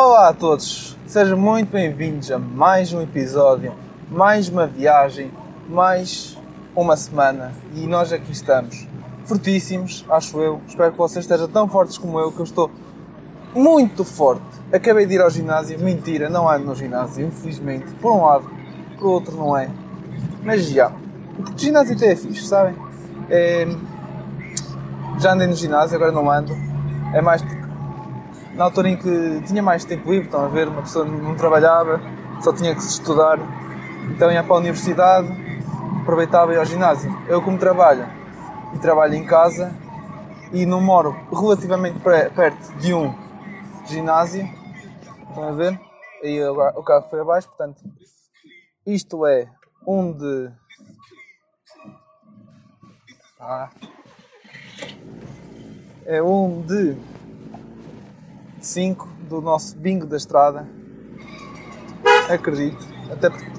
Olá a todos, sejam muito bem-vindos a mais um episódio, mais uma viagem, mais uma semana e nós aqui estamos, fortíssimos, acho eu. Espero que vocês estejam tão fortes como eu, que eu estou muito forte. Acabei de ir ao ginásio, mentira, não ando no ginásio, infelizmente. Por um lado, por outro não é. Mas já, o ginásio até é fixe, sabem? É... Já andei no ginásio, agora não ando. É mais porque na altura em que tinha mais tempo livre, estão a ver, uma pessoa não trabalhava, só tinha que estudar, então ia para a universidade, aproveitava e ia ao ginásio. Eu como trabalho e trabalho em casa e não moro relativamente perto de um ginásio, estão a ver? Aí o carro foi abaixo, portanto, isto é um de. Ah. É um de 5 do nosso bingo da estrada. Acredito. Até porque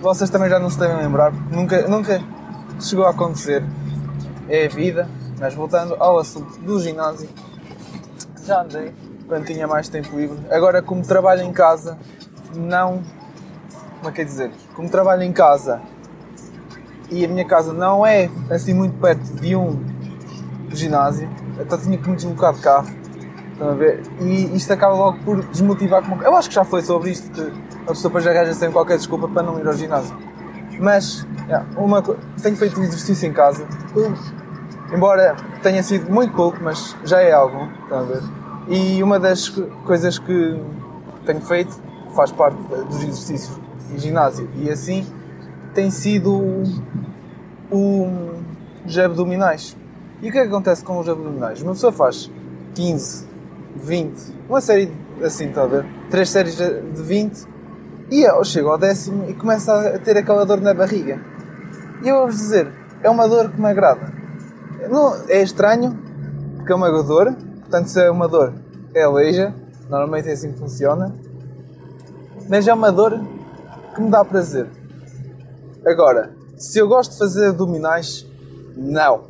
vocês também já não se devem lembrar, porque nunca, nunca chegou a acontecer. É a vida. Mas voltando ao assunto do ginásio, já andei quando tinha mais tempo livre. Agora, como trabalho em casa, não. Como é que é dizer? Como trabalho em casa e a minha casa não é assim muito perto de um ginásio, então tinha que me deslocar de carro Estão a ver? E isto acaba logo por desmotivar como. Eu acho que já foi sobre isto que a pessoa depois arranja sempre qualquer desculpa para não ir ao ginásio. Mas, yeah, uma, tenho feito exercício em casa. Embora tenha sido muito pouco, mas já é algo. Estão a ver? E uma das coisas que tenho feito faz parte dos exercícios em ginásio. E assim tem sido o, os abdominais. E o que é que acontece com os abdominais? Uma pessoa faz 15, 20, uma série assim, está a ver? Três séries de 20 e eu chego ao décimo e começo a ter aquela dor na barriga. E eu vou-vos dizer, é uma dor que me agrada. Não, é estranho, porque é uma dor, portanto, se é uma dor, é aleija, normalmente é assim que funciona, mas é uma dor que me dá prazer. Agora, se eu gosto de fazer abdominais, não.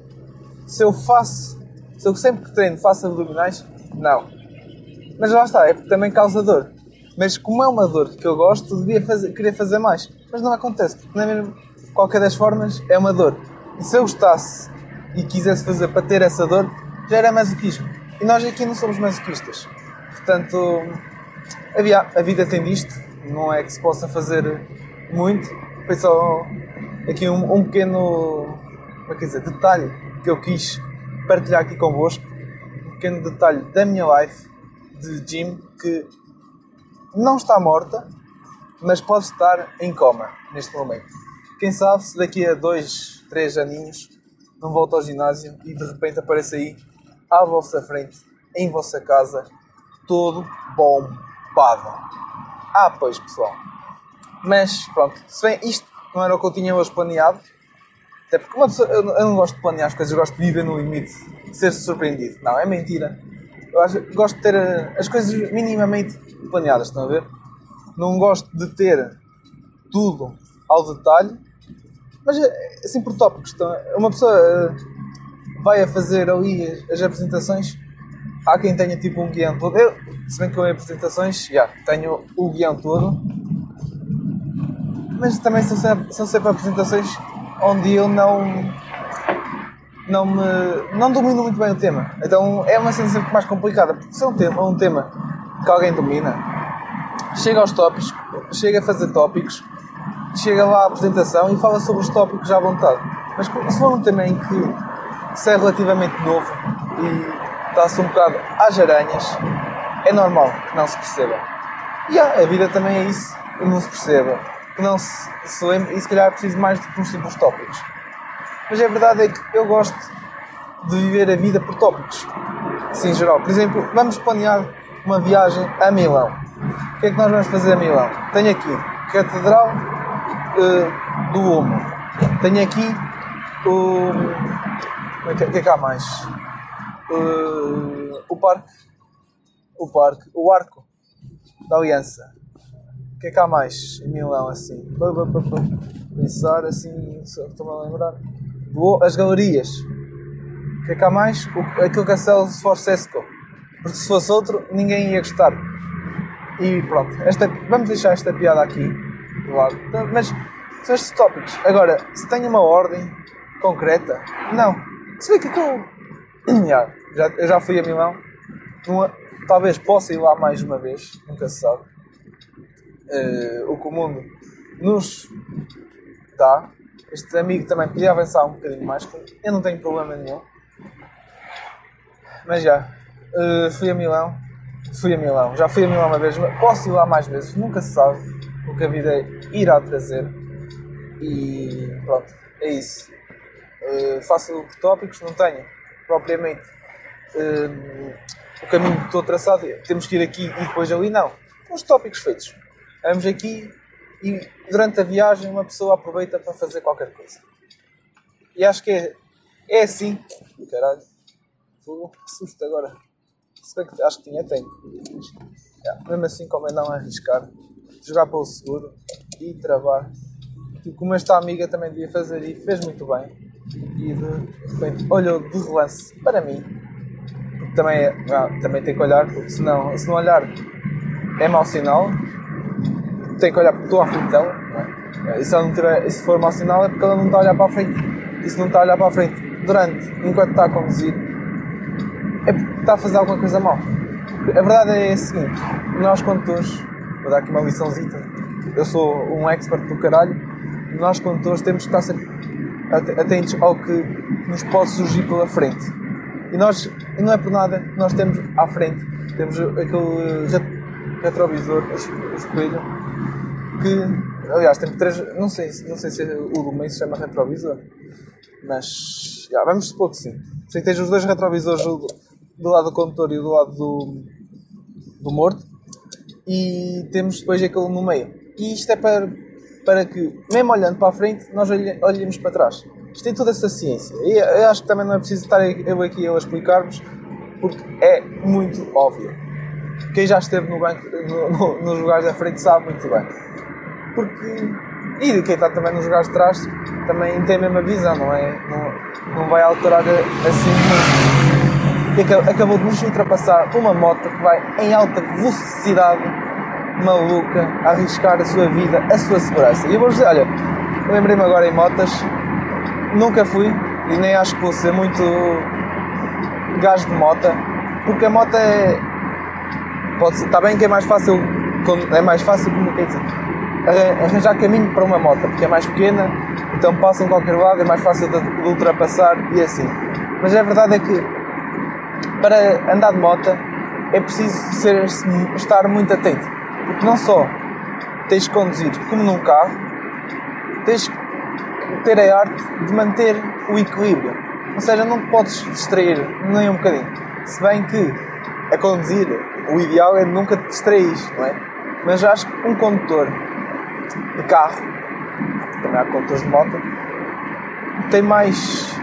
Se eu faço, se eu sempre que treino faço abdominais, não. Mas lá está, é porque também causa dor. Mas como é uma dor que eu gosto, devia fazer, querer fazer mais. Mas não acontece, porque na mesma, qualquer das formas é uma dor. E se eu gostasse e quisesse fazer para ter essa dor, já era masoquismo. E nós aqui não somos masoquistas. Portanto, a vida tem disto, não é que se possa fazer muito. Foi só aqui um, um pequeno como é dizer, detalhe que eu quis partilhar aqui convosco. Um pequeno detalhe da minha life de Jim que não está morta, mas pode estar em coma neste momento. Quem sabe se daqui a dois, três aninhos não volta ao ginásio e de repente aparece aí à vossa frente, em vossa casa, todo bombado. Ah, pois pessoal. Mas pronto, se bem isto não era o que eu tinha hoje planeado, até porque pessoa, eu não gosto de planear as coisas, eu gosto de viver no limite, ser surpreendido. Não, é mentira eu acho, gosto de ter eh, as coisas minimamente planeadas, estão a ver? Não gosto de ter tudo ao detalhe, mas eh, assim por tópicos. Então, uma pessoa eh, vai a fazer ali as, apresentações, há quem tenha tipo um guião todo. Eu, se bem que eu em apresentações, já, yeah, tenho o guião todo, mas também são sempre, são sempre apresentações onde eu não não me não domino muito bem o tema. Então é uma cena sempre mais complicada, porque se é um tema, um tema que alguém domina, chega aos tópicos, chega a fazer tópicos, chega lá à apresentação e fala sobre os tópicos à vontade. Mas se for um tema em que se é relativamente novo e está-se um bocado às aranhas, é normal que não se perceba. E yeah, a vida também é isso, que não se perceba, que não se, se lembre, e se calhar é preciso mais do que uns simples tópicos. Mas a verdade é que eu gosto de viver a vida por tópicos, assim em geral. Por exemplo, vamos planear uma viagem a Milão. O que é que nós vamos fazer a Milão? Tenho aqui Catedral uh, do Omo. Tenho aqui o. O que, que é que há mais? Uh, o parque. O parque. O arco da Aliança. O que é que há mais em Milão assim? Pensar assim, estou-me a lembrar as galerias. Que é que há mais? O, aquele castelo de Sforzesco. Porque se fosse outro, ninguém ia gostar. E pronto, esta, vamos deixar esta piada aqui do lado. Mas são estes tópicos. Agora, se tem uma ordem concreta, não. Se vê que aquilo. já, já, eu já fui a Milão, uma, talvez possa ir lá mais uma vez, nunca se sabe. Uh, o que o mundo nos dá. Este amigo também podia avançar um bocadinho mais, eu não tenho problema nenhum. Mas já, uh, fui a Milão, fui a Milão, já fui a Milão uma vez, posso ir lá mais vezes, nunca se sabe o que a vida irá trazer. E pronto, é isso. Uh, faço tópicos, não tenho propriamente uh, o caminho que estou traçado, temos que ir aqui e depois ali, não. Os tópicos feitos. Vamos aqui e durante a viagem uma pessoa aproveita para fazer qualquer coisa. E acho que é, é assim. Caralho, que susto agora. Que acho que tinha tempo. Yeah. Mesmo assim, como é não arriscar, jogar para o seguro e travar. Tipo, como esta amiga também devia fazer e fez muito bem. E de repente olhou de relance para mim. Também, é, ah, também tem que olhar, porque senão, se não olhar é mau sinal. Tem que olhar porque estou à frente dela. E se, ela não tiver, se for mau sinal é porque ela não está a olhar para a frente. E se não está a olhar para a frente durante, enquanto está a conduzir, é porque está a fazer alguma coisa mal. A verdade é a seguinte: nós condutores, vou dar aqui uma liçãozita, eu sou um expert do caralho, nós condutores temos que estar sempre atentos ao que nos pode surgir pela frente. E nós, e não é por nada, nós temos à frente, temos aquele retrovisor, o espelho, que, aliás, temos três, não sei, não sei se o do meio se chama retrovisor, mas, já, vamos supor que sim. Sei que tens os dois retrovisores do lado do condutor e do lado do, do morto, e temos depois aquele no meio. E isto é para, para que, mesmo olhando para a frente, nós olhemos para trás. Isto tem toda essa ciência. E eu acho que também não é preciso estar eu aqui eu a explicar-vos, porque é muito óbvio. Quem já esteve no banco, no, no, nos lugares da frente sabe muito bem. Porque. E quem está também nos lugares de trás também tem a mesma visão, não é? Não, não vai alterar assim e acabou de nos ultrapassar uma moto que vai em alta velocidade, maluca, a arriscar a sua vida, a sua segurança. E eu vou dizer, olha, lembrei-me agora em motas, nunca fui e nem acho que vou ser muito gajo de moto, porque a moto é. Pode está bem que é mais fácil, é mais fácil, como quer dizer, arranjar caminho para uma moto, porque é mais pequena, então passa em qualquer lado, é mais fácil de, de ultrapassar e assim. Mas a verdade é que para andar de moto é preciso ser, estar muito atento. Porque não só tens que conduzir como num carro, tens que ter a arte de manter o equilíbrio. Ou seja, não te podes distrair nem um bocadinho. Se bem que a conduzir, o ideal é nunca te distrair, não é? Mas acho que um condutor de carro, também há condutores de moto, tem mais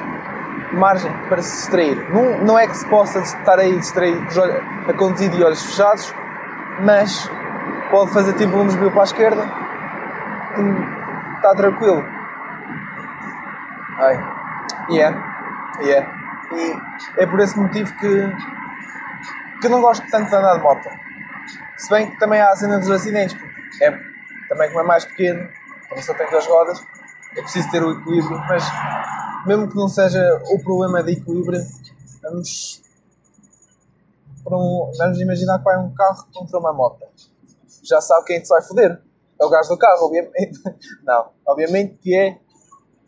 margem para se distrair. Não, não é que se possa estar aí distraído a conduzir de olhos fechados, mas pode fazer tipo um desvio para a esquerda e está tranquilo. Ai. Yeah. Yeah. E é por esse motivo que, que não gosto tanto de andar de moto. Se bem que também há a cena dos acidentes, porque é, também como é mais pequeno, como só tem duas rodas, é preciso ter o equilíbrio, mas mesmo que não seja o problema de equilíbrio, vamos, um, vamos imaginar que vai um carro contra uma moto. Já sabe quem se vai foder. É o gajo do carro, obviamente. Não, obviamente que é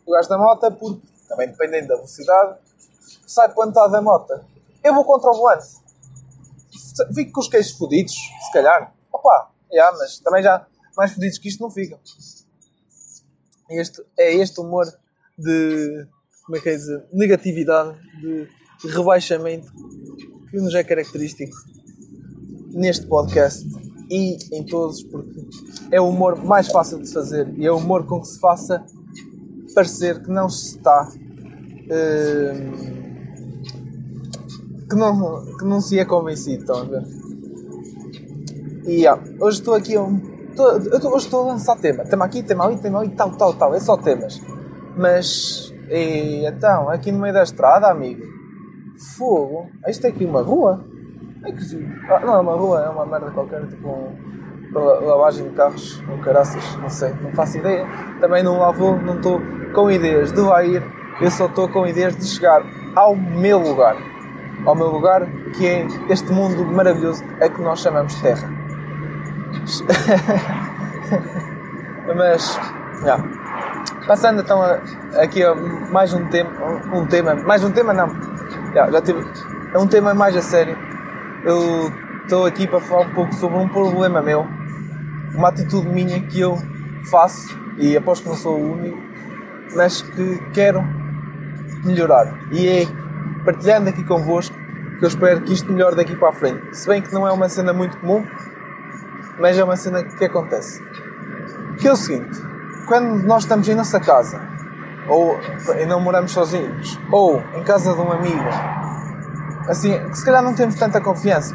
o gajo da moto, porque também dependendo da velocidade, sai plantado da moto. Eu vou contra o volante. Fico com os queixos fodidos, se calhar. Opa, yeah, mas também já mais fodidos que isto não ficam. Este, é este humor de como é que é dizer, negatividade, de, de rebaixamento que nos é característico neste podcast e em todos, porque é o humor mais fácil de fazer e é o humor com que se faça parecer que não se está. Uh, que, não, que não se é convencido, estão a ver? E yeah, hoje estou aqui. Um, estou, eu hoje estou a lançar tema. Tema aqui, tema ali, tema ali, tal, tal, tal. É só temas. Mas e então, aqui no meio da estrada, amigo, fogo, isto é aqui uma rua. É que. Ah, não, é uma rua, é uma merda qualquer, tipo um, la- lavagem de carros ou caraças, não sei, não faço ideia. Também não lá vou, não estou com ideias de lá ir, eu só estou com ideias de chegar ao meu lugar. Ao meu lugar, que é este mundo maravilhoso a que nós chamamos Terra. Mas, já. Passando então aqui a mais um tema, um tema, mais um tema não, já, já tive, é um tema mais a sério. Eu estou aqui para falar um pouco sobre um problema meu, uma atitude minha que eu faço, e aposto que não sou o único, mas que quero melhorar. E é partilhando aqui convosco que eu espero que isto melhore daqui para a frente. Se bem que não é uma cena muito comum, mas é uma cena que acontece. Que é o seguinte, quando nós estamos em nossa casa, ou e não moramos sozinhos, ou em casa de um amigo, assim, que se calhar não temos tanta confiança.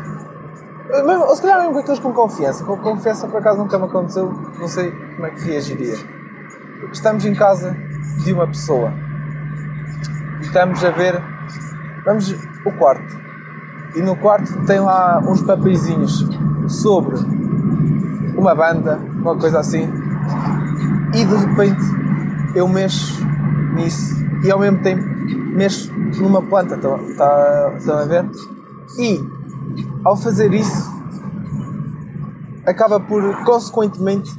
Ou se calhar mesmo com aqueles com confiança. Com confiança por acaso nunca me aconteceu, não sei como é que reagiria. Estamos em casa de uma pessoa. E estamos a ver. Vamos o quarto. E no quarto tem lá uns papeizinhos sobre uma banda, uma coisa assim. E de repente eu mexo nisso e ao mesmo tempo mexo numa planta, estão tá, estão a ver? E ao fazer isso acaba por consequentemente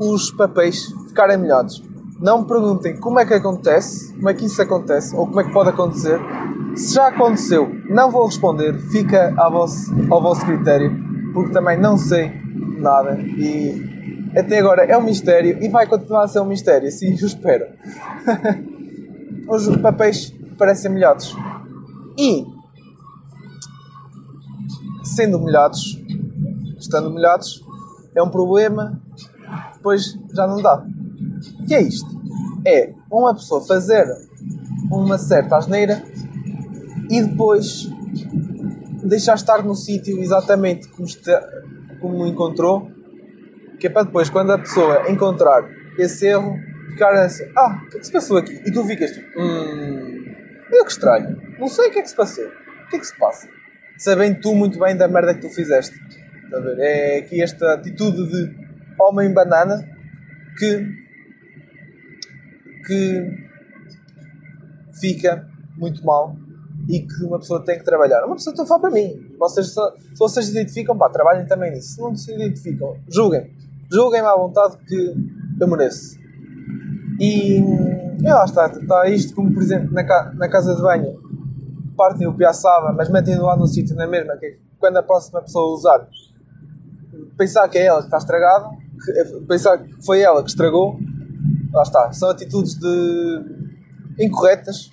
os papéis ficarem molhados. Não me perguntem como é que acontece, como é que isso acontece ou como é que pode acontecer. Se já aconteceu, não vou responder, fica ao vosso, ao vosso critério, porque também não sei nada e até agora é um mistério e vai continuar a ser um mistério, sim, eu espero. Os papéis parecem molhados. E, sendo molhados, estando molhados, é um problema, depois já não dá. O que é isto? É uma pessoa fazer uma certa asneira e depois deixar estar no sítio exatamente como, está, como encontrou, que é para depois, quando a pessoa encontrar esse erro, ficar assim: Ah, o que é que se passou aqui? E tu ficas tipo: Hum, eu que estranho, não sei o que é que se passou, o que é que se passa? Sabendo tu muito bem da merda que tu fizeste. É aqui esta atitude de homem banana que que fica muito mal e que uma pessoa tem que trabalhar. Uma pessoa estou a falar para mim. Vocês, se vocês se identificam, pá, trabalhem também nisso. Se não se identificam, julguem. Julguem-me à vontade que eu mereço. E, e lá está. Está isto como, por exemplo, na, na casa de banho. Partem o piaçaba, mas metem-no lá no sítio na mesma. Que é quando a próxima pessoa usar, pensar que é ela que está estragada, que- pensar que foi ela que estragou, lá está. São atitudes de incorretas.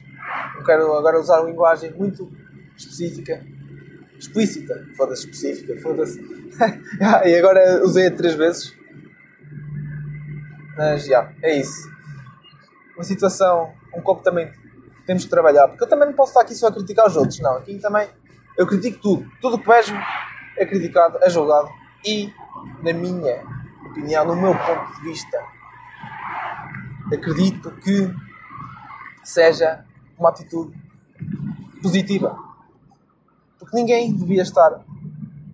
Não quero agora usar uma linguagem muito específica. Explícita. Foda-se, específica. Foda-se. Ah, e agora usei-a três vezes. Mas já, é isso. Uma situação, um comportamento que temos que trabalhar. Porque eu também não posso estar aqui só a criticar os outros. Não, aqui também eu critico tudo. Tudo o que vejo é criticado, é julgado. E, na minha opinião, no meu ponto de vista, acredito que seja uma atitude positiva. Porque ninguém devia estar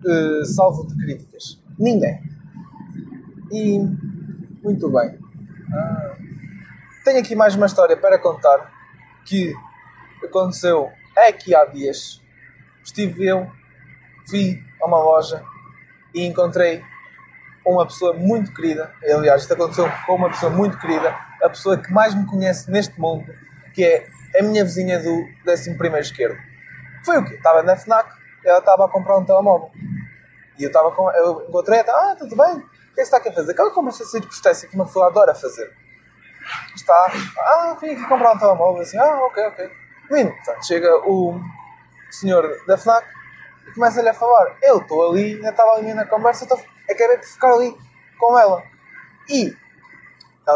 eh, salvo de críticas. Ninguém. E muito bem. Ah, tenho aqui mais uma história para contar que aconteceu aqui há dias. Estive eu, fui a uma loja e encontrei uma pessoa muito querida. Aliás, isto aconteceu com uma pessoa muito querida, a pessoa que mais me conhece neste mundo, que é a minha vizinha do 11 esquerdo. Foi o quê? Estava na FNAC, ela estava a comprar um telemóvel. E eu estava com. Eu encontrei ela, ah, tudo bem? O que é que está aqui a fazer? Aquela conversa de circunstância que uma pessoa adora fazer. Está, ah, vim aqui comprar um telemóvel, assim, ah, ok, ok. Lindo, chega o senhor da FNAC e começa-lhe a falar. Eu estou ali, ainda estava ali na conversa, estou, acabei por ficar ali com ela. E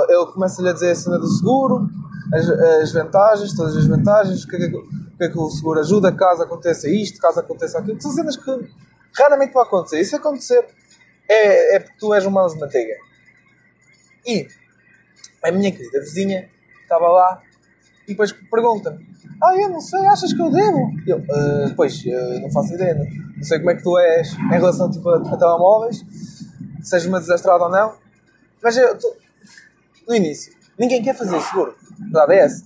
ele começa-lhe a dizer a cena do seguro, as, as vantagens, todas as vantagens, o que, é que, é que o seguro ajuda caso aconteça isto, caso aconteça aquilo, são cenas que raramente vão acontecer. E se acontecer, é, é porque tu és um mãos de manteiga. E a minha querida vizinha estava lá E depois pergunta-me: Ah, eu não sei, achas que eu devo? Eu, uh, pois, uh, não faço ideia, não, não sei como é que tu és em relação tipo, a, a telemóveis, seja uma desastrada ou não, mas eu, tu, no início, ninguém quer fazer seguro. A verdade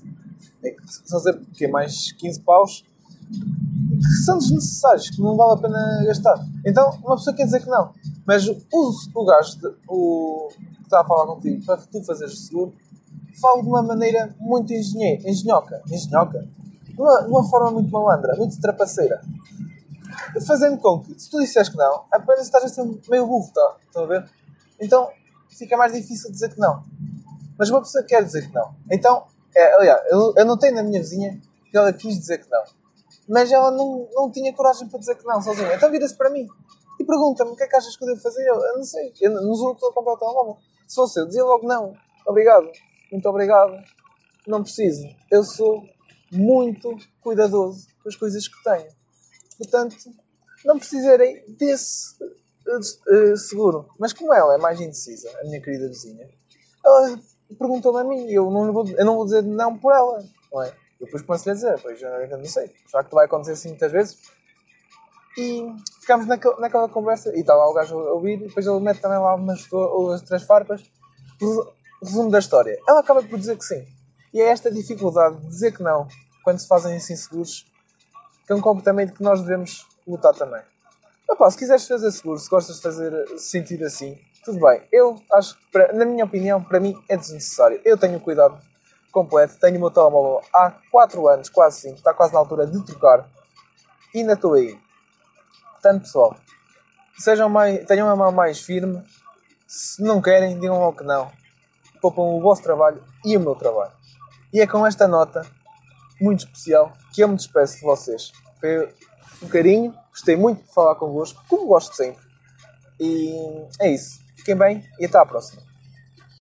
é que são sempre que mais 15 paus que são desnecessários, que não vale a pena gastar. Então, uma pessoa quer dizer que não. Mas o, o gajo de, o, que está a falar contigo para tu fazeres o seguro fala de uma maneira muito engenhe, engenhoca. Engenhoca? De uma, de uma forma muito malandra, muito trapaceira. Fazendo com que, se tu disseres que não, apenas estás a ser meio burro, tá? estão a ver? Então, fica mais difícil dizer que não. Mas uma pessoa quer dizer que não. Então, é, aliás, eu, eu notei na minha vizinha que ela quis dizer que não. Mas ela não, não tinha coragem para dizer que não, sozinha. Então vira-se para mim e pergunta-me o que é que achas que eu devo fazer. Eu, eu não sei, eu não sou eu que estou a comprar o telemóvel. Se fosse eu, dizia logo não. Obrigado, muito obrigado. Não preciso. Eu sou muito cuidadoso com as coisas que tenho. Portanto, não precisarei desse uh, seguro. Mas como ela é mais indecisa, a minha querida vizinha, ela perguntou-me a mim e eu não, vou, eu não vou dizer não por ela, não é? Eu depois começo-lhe a dizer, pois eu não sei, será que vai acontecer assim muitas vezes? E ficámos naquela, naquela conversa, e está lá o gajo a ouvir, e depois ele mete também lá umas, umas três farpas. Resumo da história. Ela acaba por dizer que sim. E é esta dificuldade de dizer que não, quando se fazem assim seguros, que é um comportamento que nós devemos lutar também. Opa, se quiseres fazer seguro, se gostas de fazer sentir assim, tudo bem. Eu acho que, na minha opinião, para mim é desnecessário. Eu tenho cuidado completo, tenho o meu telemóvel há 4 anos, quase 5, está quase na altura de trocar. E ainda estou aí. Portanto, pessoal, sejam mais, tenham a mão mais firme. Se não querem, digam logo que não. Poupam o vosso trabalho e o meu trabalho. E é com esta nota muito especial que eu me despeço de vocês. Foi um carinho, gostei muito de falar convosco, como gosto sempre. E é isso. Fiquem bem e até à próxima.